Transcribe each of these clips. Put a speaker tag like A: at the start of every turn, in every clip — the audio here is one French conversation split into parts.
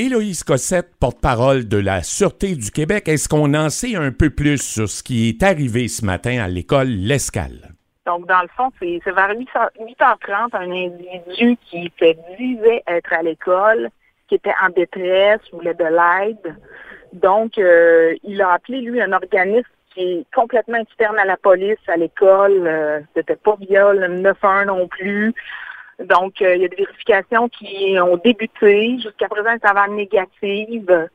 A: Héloïse Cossette, porte-parole de la Sûreté du Québec, est-ce qu'on en sait un peu plus sur ce qui est arrivé ce matin à l'école L'Escale?
B: Donc, dans le fond, c'est vers 8h30, un individu qui se disait être à l'école, qui était en détresse, voulait de l'aide. Donc, euh, il a appelé, lui, un organisme qui est complètement externe à la police, à l'école. Euh, C'était pas via le 911 non plus. Donc, euh, il y a des vérifications qui ont débuté. Jusqu'à présent, ça va négative.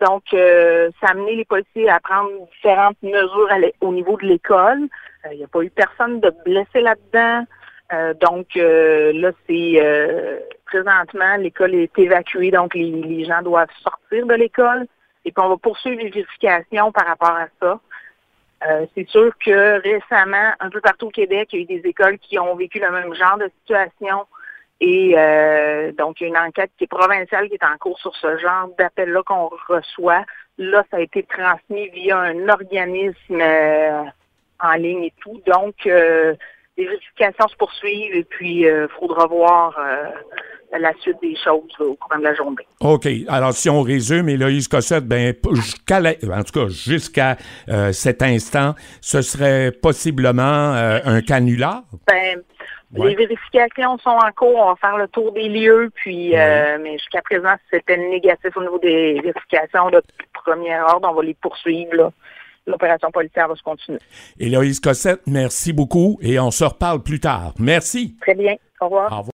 B: Donc, euh, ça a amené les policiers à prendre différentes mesures au niveau de l'école. Euh, il n'y a pas eu personne de blessé là-dedans. donc, là, c'est présentement, l'école est évacuée, donc les, gens doivent sortir de l'école. Et puis, on va poursuivre les vérifications par rapport à ça. Euh, c'est sûr que récemment, un peu partout au Québec, il y a eu des écoles qui ont vécu le même genre de situation. Et euh, donc, il y a une enquête qui est provinciale qui est en cours sur ce genre d'appel-là qu'on reçoit. Là, ça a été transmis via un organisme euh, en ligne et tout. Donc, les vérifications se poursuivent et puis il faudra voir la suite des choses au cours de la journée.
A: OK. Alors, si on résume, Héloïse Cossette, ben, jusqu'à en tout cas, jusqu'à euh, cet instant, ce serait possiblement euh, un canular?
B: Ben, Les vérifications sont en cours. On va faire le tour des lieux, puis, euh, mais jusqu'à présent, c'était négatif au niveau des vérifications de premier ordre. On va les poursuivre, l'opération policière va se continuer.
A: Héloïse Cossette, merci beaucoup et on se reparle plus tard. Merci.
B: Très bien. Au revoir. Au revoir.